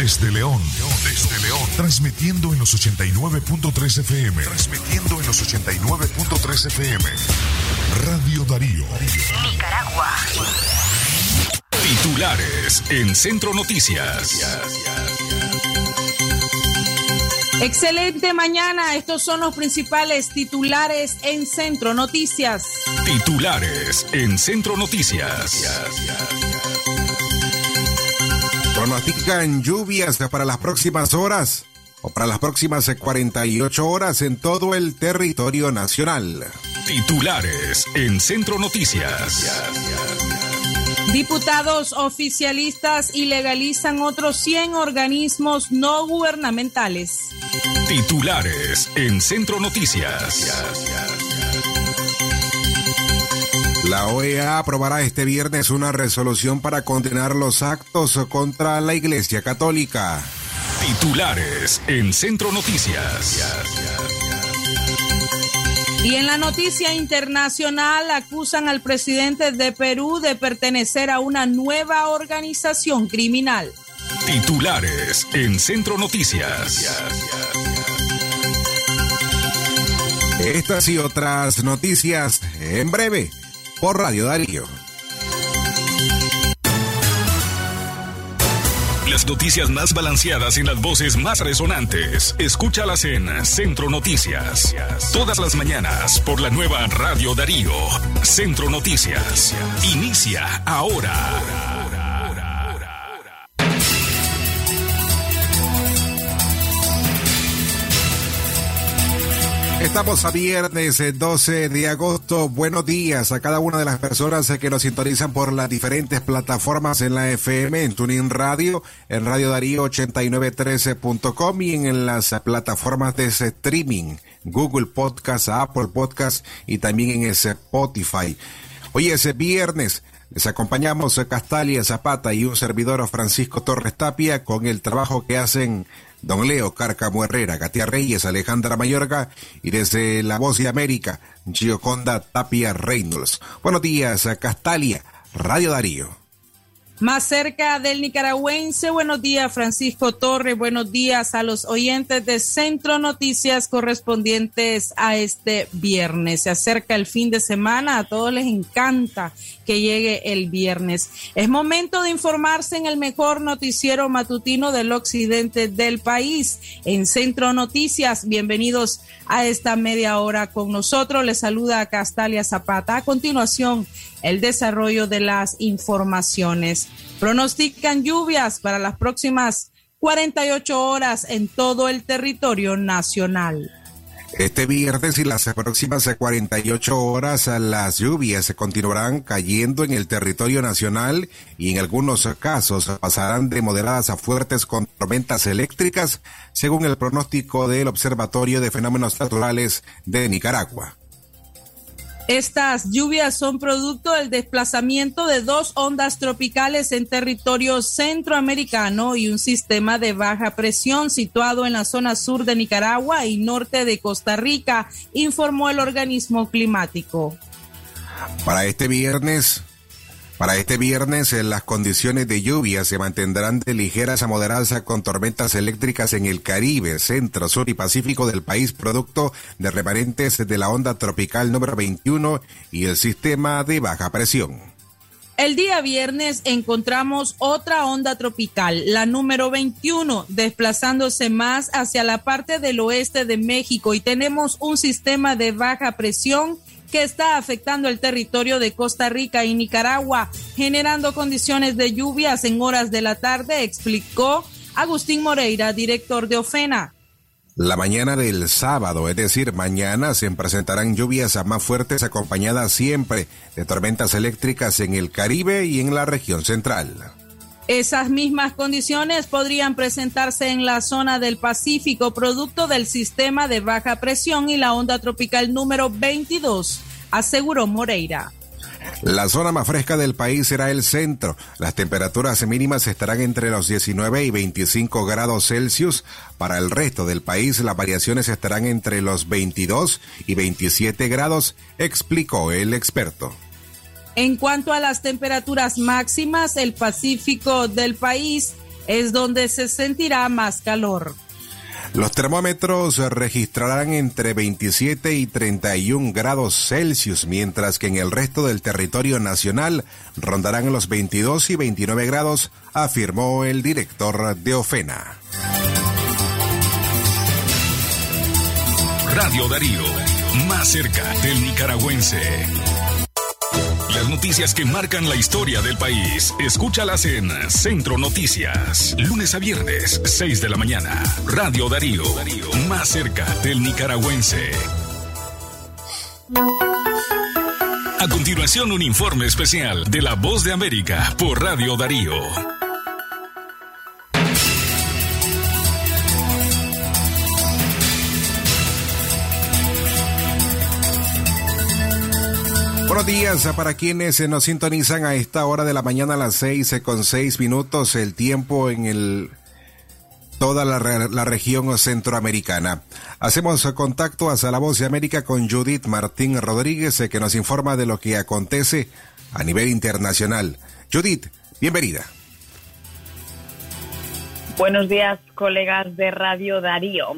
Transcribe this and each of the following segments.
Desde León, desde León, transmitiendo en los 89.3 FM, transmitiendo en los 89.3 FM. Radio Darío. Nicaragua. Titulares en Centro Noticias. Excelente mañana. Estos son los principales titulares en Centro Noticias. Titulares en Centro Noticias. Pronostican lluvias para las próximas horas o para las próximas 48 horas en todo el territorio nacional. Titulares en Centro Noticias. Diputados oficialistas ilegalizan otros 100 organismos no gubernamentales. Titulares en Centro Noticias. La OEA aprobará este viernes una resolución para condenar los actos contra la Iglesia Católica. Titulares en Centro Noticias. Y en la noticia internacional acusan al presidente de Perú de pertenecer a una nueva organización criminal. Titulares en Centro Noticias. Estas y otras noticias en breve por Radio Darío. Las noticias más balanceadas y las voces más resonantes. Escúchalas en Centro Noticias. Todas las mañanas por la nueva Radio Darío. Centro Noticias. Inicia ahora. Estamos a viernes 12 de agosto. Buenos días a cada una de las personas que nos sintonizan por las diferentes plataformas en la FM, en Tuning Radio, en Radio Darío 8913.com y en las plataformas de streaming, Google Podcast, Apple Podcast y también en Spotify. Hoy es viernes. Les acompañamos Castalia Zapata y un servidor Francisco Torres Tapia con el trabajo que hacen Don Leo Cárcamo Herrera, Katia Reyes, Alejandra Mayorga y desde La Voz de América, Gioconda Tapia Reynolds. Buenos días, Castalia, Radio Darío. Más cerca del nicaragüense, buenos días Francisco Torres, buenos días a los oyentes de Centro Noticias correspondientes a este viernes. Se acerca el fin de semana, a todos les encanta que llegue el viernes. Es momento de informarse en el mejor noticiero matutino del occidente del país, en Centro Noticias. Bienvenidos a esta media hora con nosotros. Les saluda Castalia Zapata. A continuación, el desarrollo de las informaciones. Pronostican lluvias para las próximas 48 horas en todo el territorio nacional. Este viernes y las próximas 48 horas las lluvias continuarán cayendo en el territorio nacional y en algunos casos pasarán de moderadas a fuertes con tormentas eléctricas, según el pronóstico del Observatorio de Fenómenos Naturales de Nicaragua. Estas lluvias son producto del desplazamiento de dos ondas tropicales en territorio centroamericano y un sistema de baja presión situado en la zona sur de Nicaragua y norte de Costa Rica, informó el organismo climático. Para este viernes, para este viernes, eh, las condiciones de lluvia se mantendrán de ligeras a moderadas con tormentas eléctricas en el Caribe, Centro, Sur y Pacífico del país, producto de remanentes de la onda tropical número 21 y el sistema de baja presión. El día viernes encontramos otra onda tropical, la número 21, desplazándose más hacia la parte del oeste de México y tenemos un sistema de baja presión que está afectando el territorio de Costa Rica y Nicaragua, generando condiciones de lluvias en horas de la tarde, explicó Agustín Moreira, director de OFENA. La mañana del sábado, es decir, mañana se presentarán lluvias más fuertes acompañadas siempre de tormentas eléctricas en el Caribe y en la región central. Esas mismas condiciones podrían presentarse en la zona del Pacífico, producto del sistema de baja presión y la onda tropical número 22, aseguró Moreira. La zona más fresca del país será el centro. Las temperaturas mínimas estarán entre los 19 y 25 grados Celsius. Para el resto del país, las variaciones estarán entre los 22 y 27 grados, explicó el experto. En cuanto a las temperaturas máximas, el Pacífico del país es donde se sentirá más calor. Los termómetros registrarán entre 27 y 31 grados Celsius, mientras que en el resto del territorio nacional rondarán los 22 y 29 grados, afirmó el director de Ofena. Radio Darío, más cerca del nicaragüense. Las noticias que marcan la historia del país, escúchalas en Centro Noticias, lunes a viernes, 6 de la mañana. Radio Darío, más cerca del nicaragüense. A continuación, un informe especial de La Voz de América por Radio Darío. Buenos días para quienes nos sintonizan a esta hora de la mañana a las seis con seis minutos, el tiempo en el toda la, la, región centroamericana. Hacemos contacto hacia la voz de América con Judith Martín Rodríguez, que nos informa de lo que acontece a nivel internacional. Judith, bienvenida. Buenos días, colegas de Radio Darío.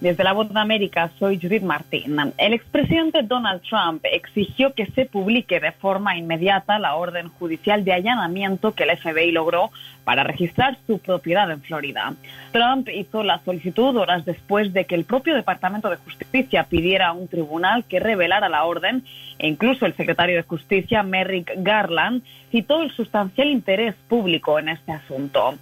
Desde la Voz de América, soy Judith Martín. El expresidente Donald Trump exigió que se publique de forma inmediata la orden judicial de allanamiento que el FBI logró para registrar su propiedad en Florida. Trump hizo la solicitud horas después de que el propio Departamento de Justicia pidiera a un tribunal que revelara la orden e incluso el secretario de Justicia, Merrick Garland, citó el sustancial interés público en este asunto.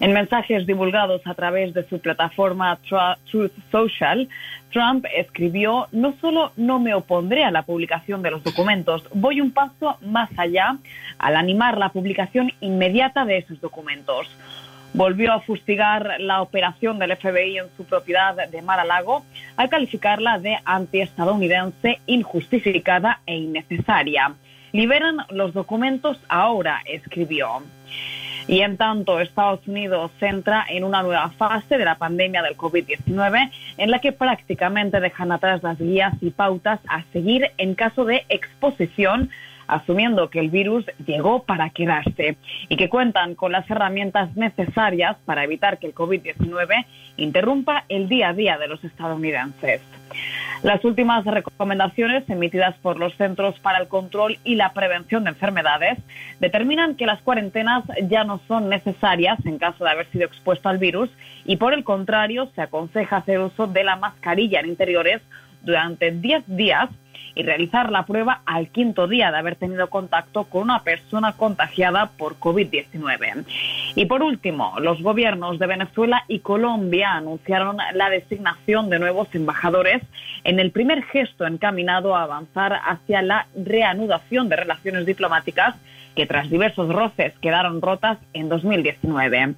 En mensajes divulgados a través de su plataforma Truth Social, Trump escribió, no solo no me opondré a la publicación de los documentos, voy un paso más allá al animar la publicación inmediata de esos documentos volvió a fustigar la operación del FBI en su propiedad de Mar-a-Lago al calificarla de antiestadounidense, injustificada e innecesaria. Liberan los documentos ahora, escribió. Y en tanto, Estados Unidos entra en una nueva fase de la pandemia del COVID-19 en la que prácticamente dejan atrás las guías y pautas a seguir en caso de exposición asumiendo que el virus llegó para quedarse y que cuentan con las herramientas necesarias para evitar que el COVID-19 interrumpa el día a día de los estadounidenses. Las últimas recomendaciones emitidas por los Centros para el Control y la Prevención de Enfermedades determinan que las cuarentenas ya no son necesarias en caso de haber sido expuesto al virus y por el contrario se aconseja hacer uso de la mascarilla en interiores durante 10 días y realizar la prueba al quinto día de haber tenido contacto con una persona contagiada por COVID-19. Y por último, los gobiernos de Venezuela y Colombia anunciaron la designación de nuevos embajadores en el primer gesto encaminado a avanzar hacia la reanudación de relaciones diplomáticas que tras diversos roces quedaron rotas en 2019.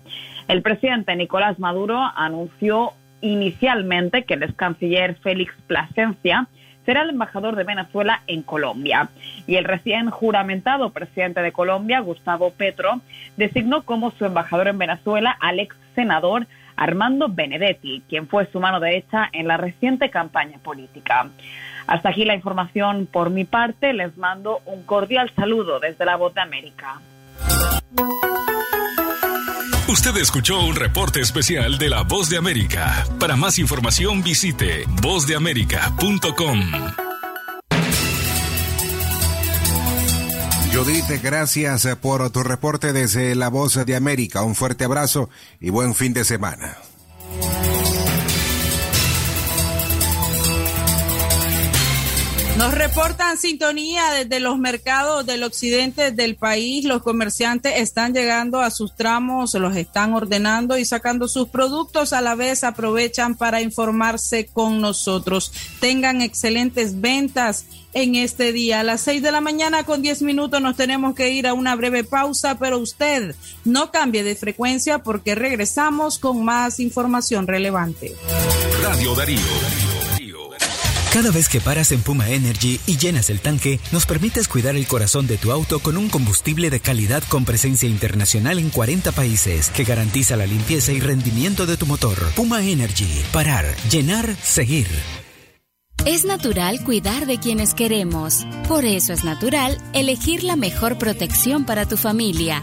El presidente Nicolás Maduro anunció inicialmente que el ex canciller Félix Plasencia será el embajador de Venezuela en Colombia. Y el recién juramentado presidente de Colombia, Gustavo Petro, designó como su embajador en Venezuela al ex senador Armando Benedetti, quien fue su mano derecha en la reciente campaña política. Hasta aquí la información por mi parte. Les mando un cordial saludo desde la Voz de América. Usted escuchó un reporte especial de La Voz de América. Para más información visite vozdeamerica.com. Judith, gracias por tu reporte desde La Voz de América. Un fuerte abrazo y buen fin de semana. Nos reportan sintonía desde los mercados del occidente del país. Los comerciantes están llegando a sus tramos, los están ordenando y sacando sus productos. A la vez aprovechan para informarse con nosotros. Tengan excelentes ventas en este día. A las seis de la mañana con diez minutos nos tenemos que ir a una breve pausa, pero usted no cambie de frecuencia porque regresamos con más información relevante. Radio Darío cada vez que paras en Puma Energy y llenas el tanque, nos permites cuidar el corazón de tu auto con un combustible de calidad con presencia internacional en 40 países que garantiza la limpieza y rendimiento de tu motor. Puma Energy. Parar, llenar, seguir. Es natural cuidar de quienes queremos. Por eso es natural elegir la mejor protección para tu familia.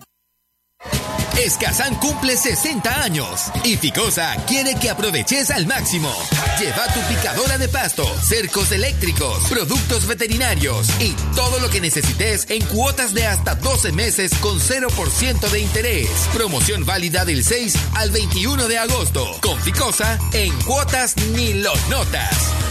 Escazán cumple 60 años y Ficosa quiere que aproveches al máximo. Lleva tu picadora de pasto, cercos eléctricos, productos veterinarios y todo lo que necesites en cuotas de hasta 12 meses con 0% de interés. Promoción válida del 6 al 21 de agosto. Con Ficosa, en cuotas ni los notas.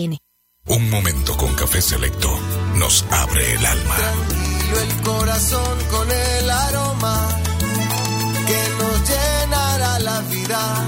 Un momento con café selecto nos abre el alma. Tranquilo el corazón con el aroma que nos llenará la vida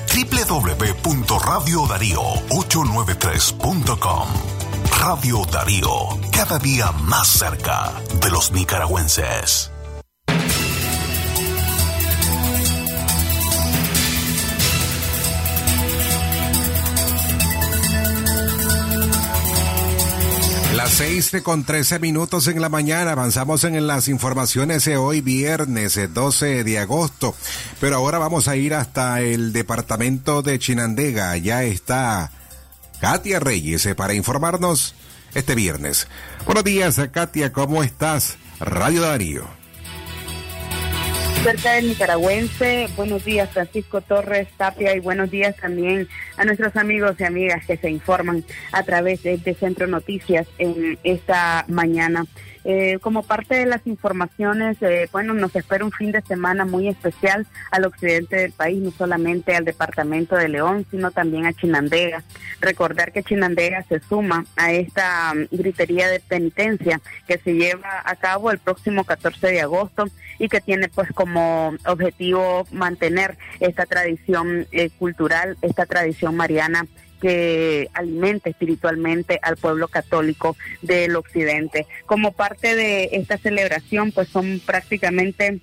www.radiodarío893.com. Radio Darío, cada día más cerca de los nicaragüenses. Las seis con trece minutos en la mañana. Avanzamos en las informaciones de hoy, viernes 12 de agosto. Pero ahora vamos a ir hasta el departamento de Chinandega. Ya está Katia Reyes eh, para informarnos este viernes. Buenos días, Katia, ¿cómo estás? Radio Darío cerca del nicaragüense. Buenos días, Francisco Torres Tapia, y buenos días también a nuestros amigos y amigas que se informan a través de, de Centro Noticias en esta mañana. Eh, como parte de las informaciones, eh, bueno, nos espera un fin de semana muy especial al occidente del país, no solamente al departamento de León, sino también a Chinandega. Recordar que Chinandega se suma a esta um, gritería de penitencia que se lleva a cabo el próximo 14 de agosto y que tiene pues como objetivo mantener esta tradición eh, cultural, esta tradición mariana que alimente espiritualmente al pueblo católico del occidente. Como parte de esta celebración, pues son prácticamente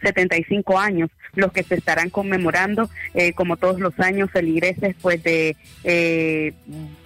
75 años los que se estarán conmemorando, eh, como todos los años, feligreses pues de eh,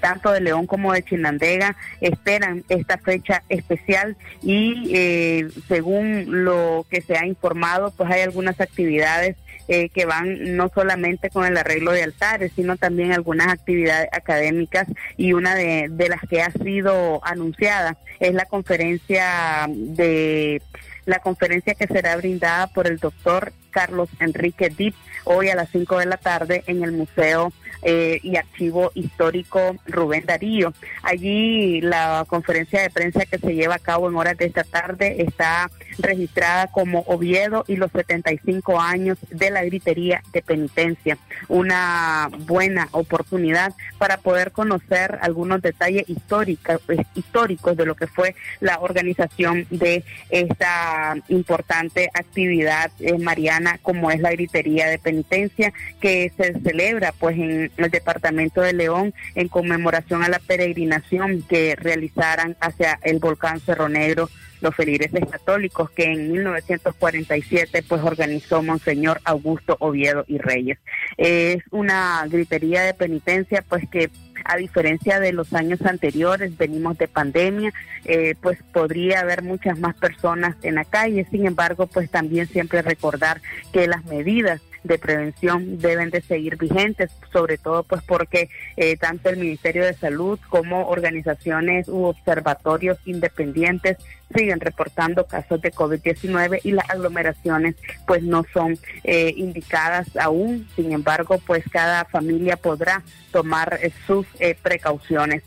tanto de León como de Chinandega esperan esta fecha especial y eh, según lo que se ha informado, pues hay algunas actividades eh, que van no solamente con el arreglo de altares, sino también algunas actividades académicas y una de, de las que ha sido anunciada es la conferencia de la conferencia que será brindada por el doctor Carlos Enrique Dip hoy a las 5 de la tarde en el Museo eh, y Archivo Histórico Rubén Darío. Allí la conferencia de prensa que se lleva a cabo en horas de esta tarde está registrada como Oviedo y los 75 años de la gritería de penitencia. Una buena oportunidad para poder conocer algunos detalles históricos, eh, históricos de lo que fue la organización de esta importante actividad eh, mariana como es la gritería de penitencia que se celebra pues en el departamento de León en conmemoración a la peregrinación que realizaran hacia el volcán Cerro Negro los feligreses católicos que en 1947 pues organizó Monseñor Augusto Oviedo y Reyes. Es una gritería de penitencia pues que a diferencia de los años anteriores, venimos de pandemia, eh, pues podría haber muchas más personas en la calle. Sin embargo, pues también siempre recordar que las medidas de prevención deben de seguir vigentes, sobre todo pues porque eh, tanto el Ministerio de Salud como organizaciones u observatorios independientes siguen reportando casos de COVID-19 y las aglomeraciones pues no son eh, indicadas aún. Sin embargo, pues cada familia podrá tomar eh, sus precauciones.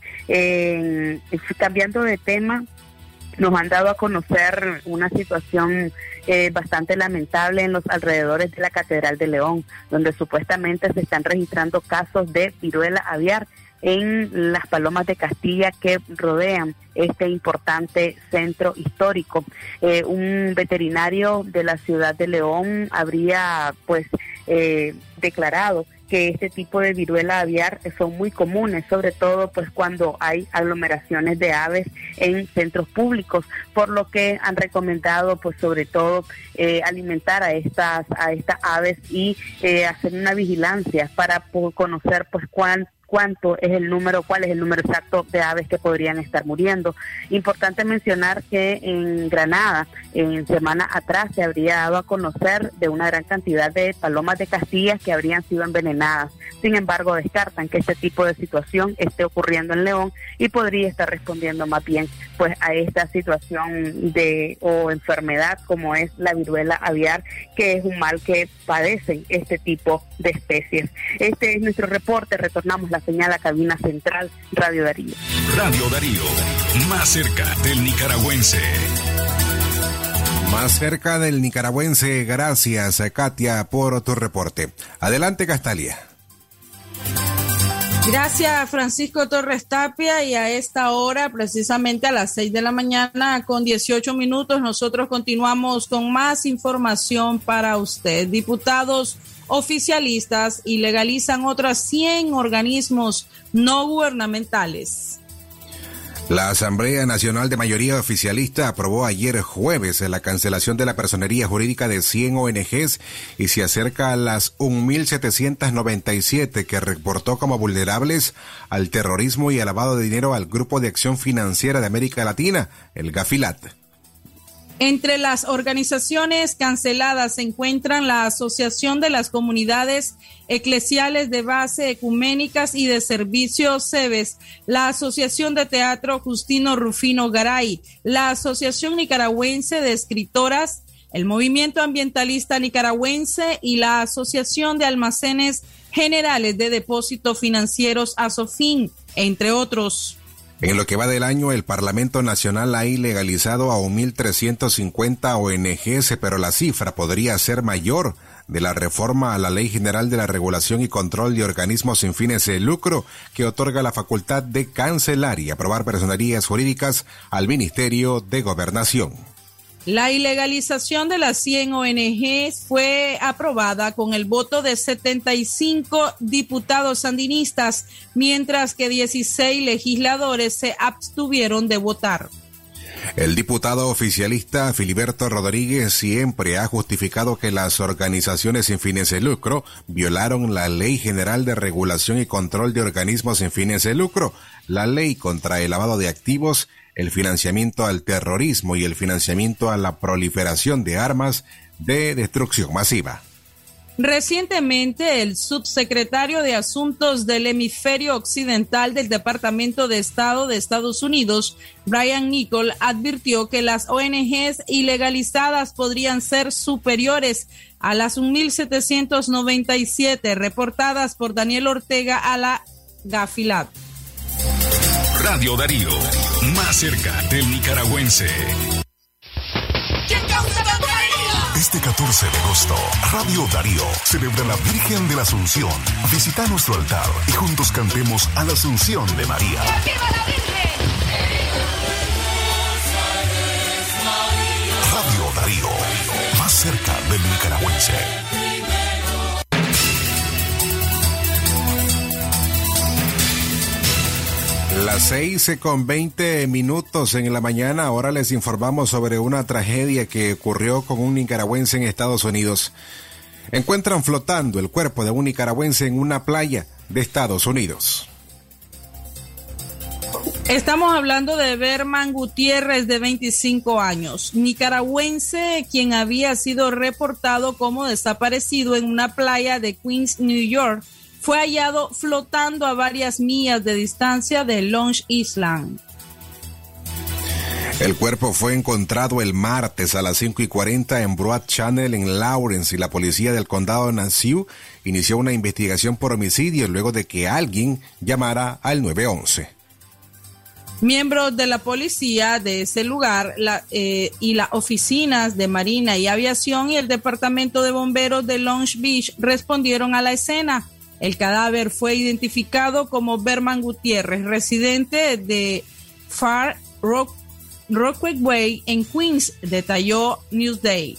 cambiando de tema, nos han dado a conocer una situación eh, bastante lamentable en los alrededores de la Catedral de León, donde supuestamente se están registrando casos de viruela aviar en las palomas de Castilla que rodean este importante centro histórico. Eh, un veterinario de la ciudad de León habría pues eh, declarado que este tipo de viruela aviar son muy comunes, sobre todo pues cuando hay aglomeraciones de aves en centros públicos, por lo que han recomendado pues sobre todo eh, alimentar a estas a estas aves y eh, hacer una vigilancia para conocer pues cuán cuánto es el número, cuál es el número exacto de aves que podrían estar muriendo. Importante mencionar que en Granada, en semana atrás, se habría dado a conocer de una gran cantidad de palomas de Castilla que habrían sido envenenadas. Sin embargo, descartan que este tipo de situación esté ocurriendo en León y podría estar respondiendo más bien pues a esta situación de o enfermedad como es la viruela aviar, que es un mal que padecen este tipo de especies. Este es nuestro reporte. Retornamos la señal a cabina central Radio Darío. Radio Darío, más cerca del nicaragüense. Más cerca del nicaragüense, gracias Katia por tu reporte. Adelante Castalia. Gracias Francisco Torres Tapia y a esta hora, precisamente a las 6 de la mañana con 18 minutos, nosotros continuamos con más información para usted. Diputados oficialistas y legalizan otras 100 organismos no gubernamentales. La Asamblea Nacional de Mayoría Oficialista aprobó ayer jueves la cancelación de la personería jurídica de 100 ONGs y se acerca a las 1.797 que reportó como vulnerables al terrorismo y al lavado de dinero al Grupo de Acción Financiera de América Latina, el GAFILAT. Entre las organizaciones canceladas se encuentran la Asociación de las Comunidades Eclesiales de Base Ecuménicas y de Servicios CEBES, la Asociación de Teatro Justino Rufino Garay, la Asociación Nicaragüense de Escritoras, el Movimiento Ambientalista Nicaragüense y la Asociación de Almacenes Generales de Depósitos Financieros ASOFIN, entre otros. En lo que va del año, el Parlamento Nacional ha ilegalizado a 1.350 ONGs, pero la cifra podría ser mayor de la reforma a la Ley General de la Regulación y Control de Organismos sin fines de lucro, que otorga la facultad de cancelar y aprobar personerías jurídicas al Ministerio de Gobernación. La ilegalización de las 100 ONGs fue aprobada con el voto de 75 diputados sandinistas, mientras que 16 legisladores se abstuvieron de votar. El diputado oficialista Filiberto Rodríguez siempre ha justificado que las organizaciones sin fines de lucro violaron la Ley General de Regulación y Control de Organismos sin fines de lucro, la Ley contra el lavado de activos el financiamiento al terrorismo y el financiamiento a la proliferación de armas de destrucción masiva. Recientemente, el subsecretario de Asuntos del Hemisferio Occidental del Departamento de Estado de Estados Unidos, Brian Nicol, advirtió que las ONGs ilegalizadas podrían ser superiores a las 1.797 reportadas por Daniel Ortega a la Gafilat. Radio Darío, más cerca del nicaragüense. Este 14 de agosto, Radio Darío celebra la Virgen de la Asunción. Visita nuestro altar y juntos cantemos a la Asunción de María. ¡Viva la Virgen! Radio Darío, más cerca del nicaragüense. Las seis con veinte minutos en la mañana, ahora les informamos sobre una tragedia que ocurrió con un nicaragüense en Estados Unidos. Encuentran flotando el cuerpo de un nicaragüense en una playa de Estados Unidos. Estamos hablando de Berman Gutiérrez, de 25 años, nicaragüense, quien había sido reportado como desaparecido en una playa de Queens, New York. Fue hallado flotando a varias millas de distancia de Long Island. El cuerpo fue encontrado el martes a las 5 y 40 en Broad Channel en Lawrence y la policía del condado de Nassau inició una investigación por homicidio luego de que alguien llamara al 911. Miembros de la policía de ese lugar eh, y las oficinas de Marina y Aviación y el Departamento de Bomberos de Long Beach respondieron a la escena. El cadáver fue identificado como Berman Gutiérrez, residente de Far Rock, Way en Queens, detalló Newsday.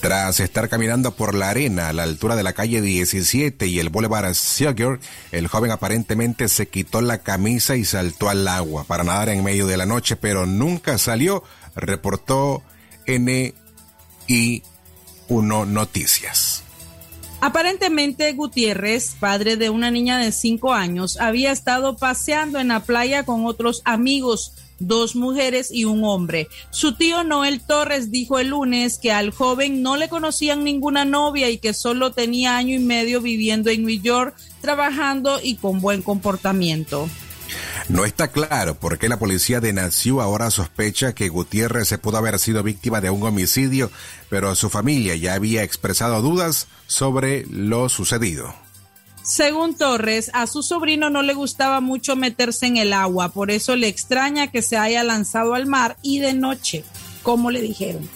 Tras estar caminando por la arena a la altura de la calle 17 y el Boulevard Sugar, el joven aparentemente se quitó la camisa y saltó al agua para nadar en medio de la noche, pero nunca salió, reportó NI1 Noticias. Aparentemente Gutiérrez, padre de una niña de 5 años, había estado paseando en la playa con otros amigos dos mujeres y un hombre. Su tío Noel Torres dijo el lunes que al joven no le conocían ninguna novia y que solo tenía año y medio viviendo en New York, trabajando y con buen comportamiento. No está claro por qué la policía de Nació ahora sospecha que Gutiérrez se pudo haber sido víctima de un homicidio, pero su familia ya había expresado dudas sobre lo sucedido. Según Torres, a su sobrino no le gustaba mucho meterse en el agua, por eso le extraña que se haya lanzado al mar y de noche, como le dijeron.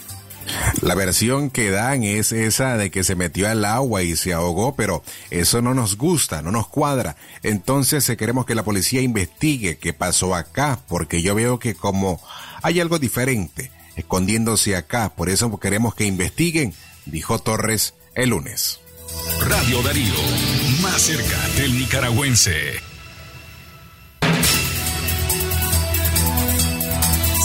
La versión que dan es esa de que se metió al agua y se ahogó, pero eso no nos gusta, no nos cuadra. Entonces eh, queremos que la policía investigue qué pasó acá, porque yo veo que como hay algo diferente escondiéndose acá, por eso queremos que investiguen, dijo Torres el lunes. Radio Darío, más cerca del nicaragüense.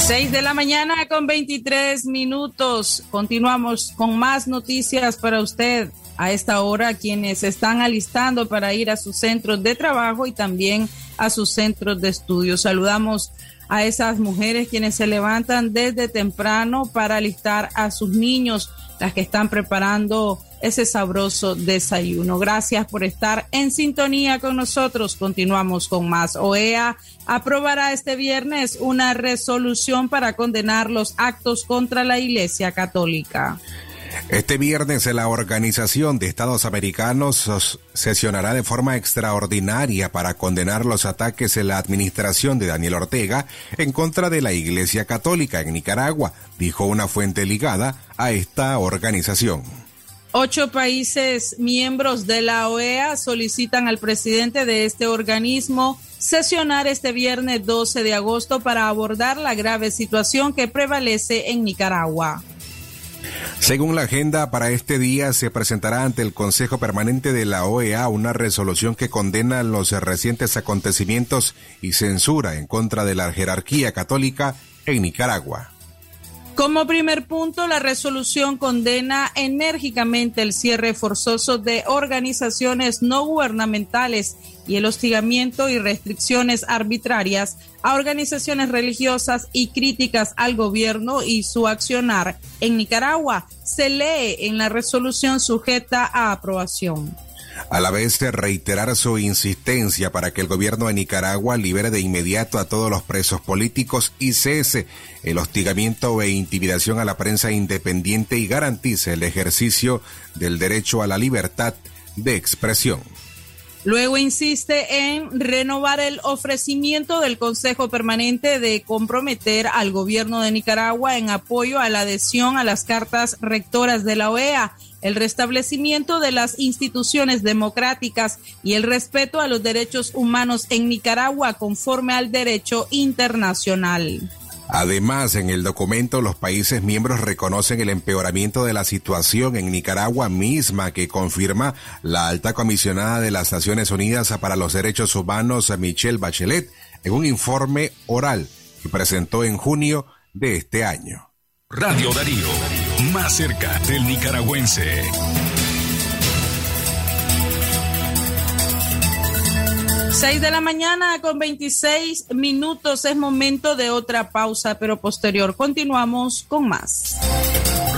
Seis de la mañana con 23 minutos. Continuamos con más noticias para usted a esta hora quienes están alistando para ir a sus centros de trabajo y también a sus centros de estudio. Saludamos a esas mujeres quienes se levantan desde temprano para alistar a sus niños, las que están preparando ese sabroso desayuno. Gracias por estar en sintonía con nosotros. Continuamos con más. OEA aprobará este viernes una resolución para condenar los actos contra la Iglesia Católica. Este viernes la Organización de Estados Americanos sesionará de forma extraordinaria para condenar los ataques en la administración de Daniel Ortega en contra de la Iglesia Católica en Nicaragua, dijo una fuente ligada a esta organización. Ocho países miembros de la OEA solicitan al presidente de este organismo sesionar este viernes 12 de agosto para abordar la grave situación que prevalece en Nicaragua. Según la agenda, para este día se presentará ante el Consejo Permanente de la OEA una resolución que condena los recientes acontecimientos y censura en contra de la jerarquía católica en Nicaragua. Como primer punto, la resolución condena enérgicamente el cierre forzoso de organizaciones no gubernamentales y el hostigamiento y restricciones arbitrarias a organizaciones religiosas y críticas al gobierno y su accionar en Nicaragua. Se lee en la resolución sujeta a aprobación a la vez reiterar su insistencia para que el gobierno de Nicaragua libere de inmediato a todos los presos políticos y cese el hostigamiento e intimidación a la prensa independiente y garantice el ejercicio del derecho a la libertad de expresión. Luego insiste en renovar el ofrecimiento del Consejo Permanente de comprometer al gobierno de Nicaragua en apoyo a la adhesión a las cartas rectoras de la OEA, el restablecimiento de las instituciones democráticas y el respeto a los derechos humanos en Nicaragua conforme al derecho internacional. Además, en el documento los países miembros reconocen el empeoramiento de la situación en Nicaragua misma que confirma la alta comisionada de las Naciones Unidas para los Derechos Humanos, Michelle Bachelet, en un informe oral que presentó en junio de este año. Radio Darío, más cerca del nicaragüense. 6 de la mañana con 26 minutos es momento de otra pausa, pero posterior continuamos con más.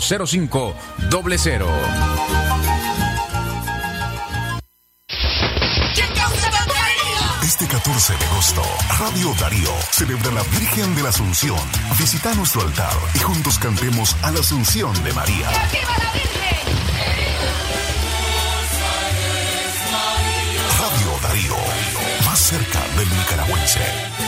05 doble cero. Este 14 de agosto, Radio Darío celebra la Virgen de la Asunción. Visita nuestro altar y juntos cantemos a la Asunción de María. Radio Darío, más cerca del nicaragüense.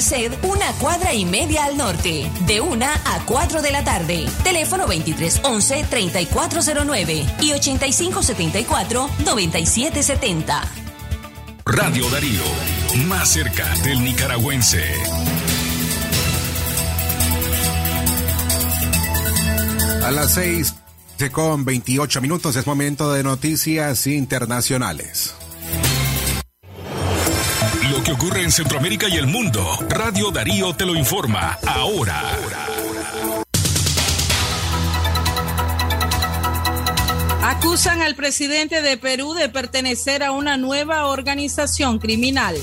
una cuadra y media al norte, de 1 a 4 de la tarde. Teléfono 2311-3409 y 8574-9770. Radio Darío, más cerca del nicaragüense. A las 6 con 28 minutos es momento de noticias internacionales. Que ocurre en Centroamérica y el mundo, Radio Darío te lo informa ahora. Acusan al presidente de Perú de pertenecer a una nueva organización criminal.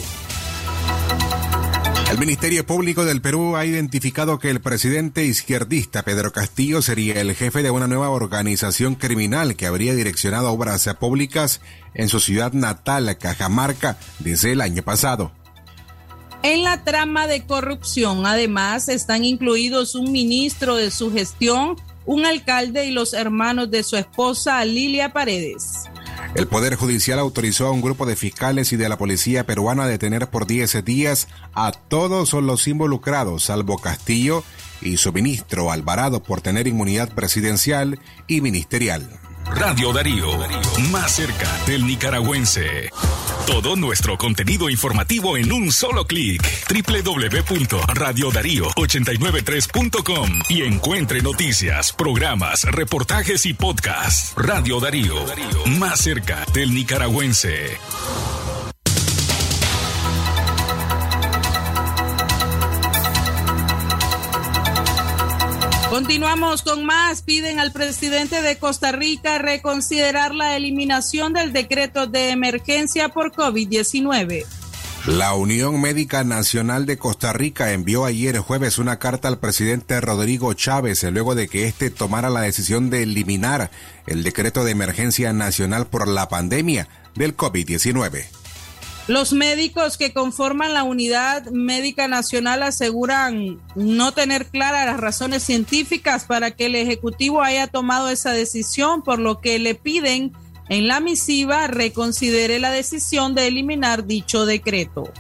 El Ministerio Público del Perú ha identificado que el presidente izquierdista Pedro Castillo sería el jefe de una nueva organización criminal que habría direccionado obras públicas en su ciudad natal, Cajamarca, desde el año pasado. En la trama de corrupción, además, están incluidos un ministro de su gestión, un alcalde y los hermanos de su esposa, Lilia Paredes. El Poder Judicial autorizó a un grupo de fiscales y de la policía peruana a detener por 10 días a todos los involucrados, salvo Castillo y su ministro Alvarado por tener inmunidad presidencial y ministerial. Radio Darío, más cerca del nicaragüense. Todo nuestro contenido informativo en un solo clic. www.radiodarío893.com y encuentre noticias, programas, reportajes y podcasts. Radio Darío, más cerca del nicaragüense. Continuamos con más. Piden al presidente de Costa Rica reconsiderar la eliminación del decreto de emergencia por COVID-19. La Unión Médica Nacional de Costa Rica envió ayer jueves una carta al presidente Rodrigo Chávez luego de que éste tomara la decisión de eliminar el decreto de emergencia nacional por la pandemia del COVID-19. Los médicos que conforman la Unidad Médica Nacional aseguran no tener claras las razones científicas para que el Ejecutivo haya tomado esa decisión, por lo que le piden en la misiva reconsidere la decisión de eliminar dicho decreto.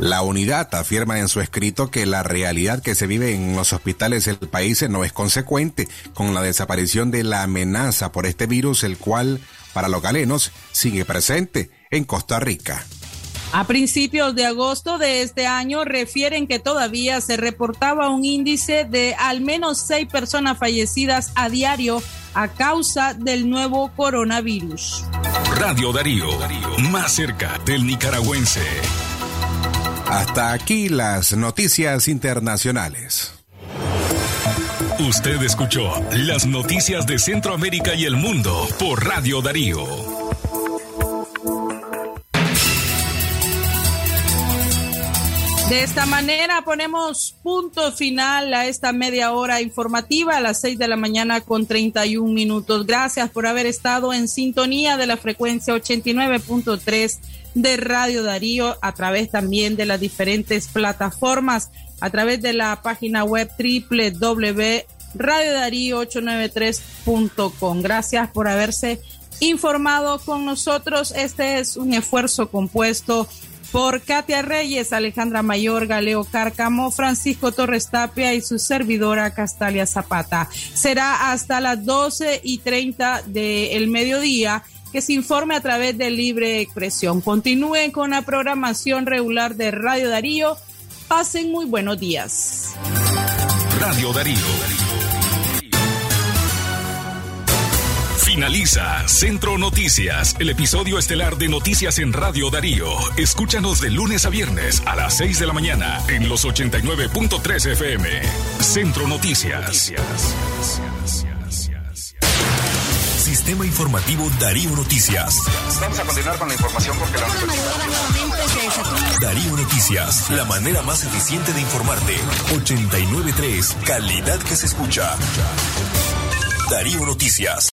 La unidad afirma en su escrito que la realidad que se vive en los hospitales del país no es consecuente con la desaparición de la amenaza por este virus, el cual para los galenos sigue presente en Costa Rica. A principios de agosto de este año refieren que todavía se reportaba un índice de al menos seis personas fallecidas a diario a causa del nuevo coronavirus. Radio Darío, más cerca del nicaragüense. Hasta aquí las noticias internacionales. Usted escuchó las noticias de Centroamérica y el mundo por Radio Darío. De esta manera ponemos punto final a esta media hora informativa a las 6 de la mañana con 31 minutos. Gracias por haber estado en sintonía de la frecuencia 89.3 de Radio Darío a través también de las diferentes plataformas, a través de la página web www.radiodarío893.com. Gracias por haberse informado con nosotros. Este es un esfuerzo compuesto por Katia Reyes, Alejandra Mayor, Galeo Cárcamo, Francisco Torres Tapia y su servidora Castalia Zapata. Será hasta las 12 y 30 del mediodía que se informe a través de Libre Expresión. Continúen con la programación regular de Radio Darío. Pasen muy buenos días. Radio Darío. Finaliza Centro Noticias, el episodio estelar de Noticias en Radio Darío. Escúchanos de lunes a viernes a las 6 de la mañana en los 89.3 FM. Centro Noticias. Sistema Informativo Darío Noticias. Vamos a continuar con la información porque la Darío Noticias, la manera más eficiente de informarte. 89.3, calidad que se escucha. Darío Noticias.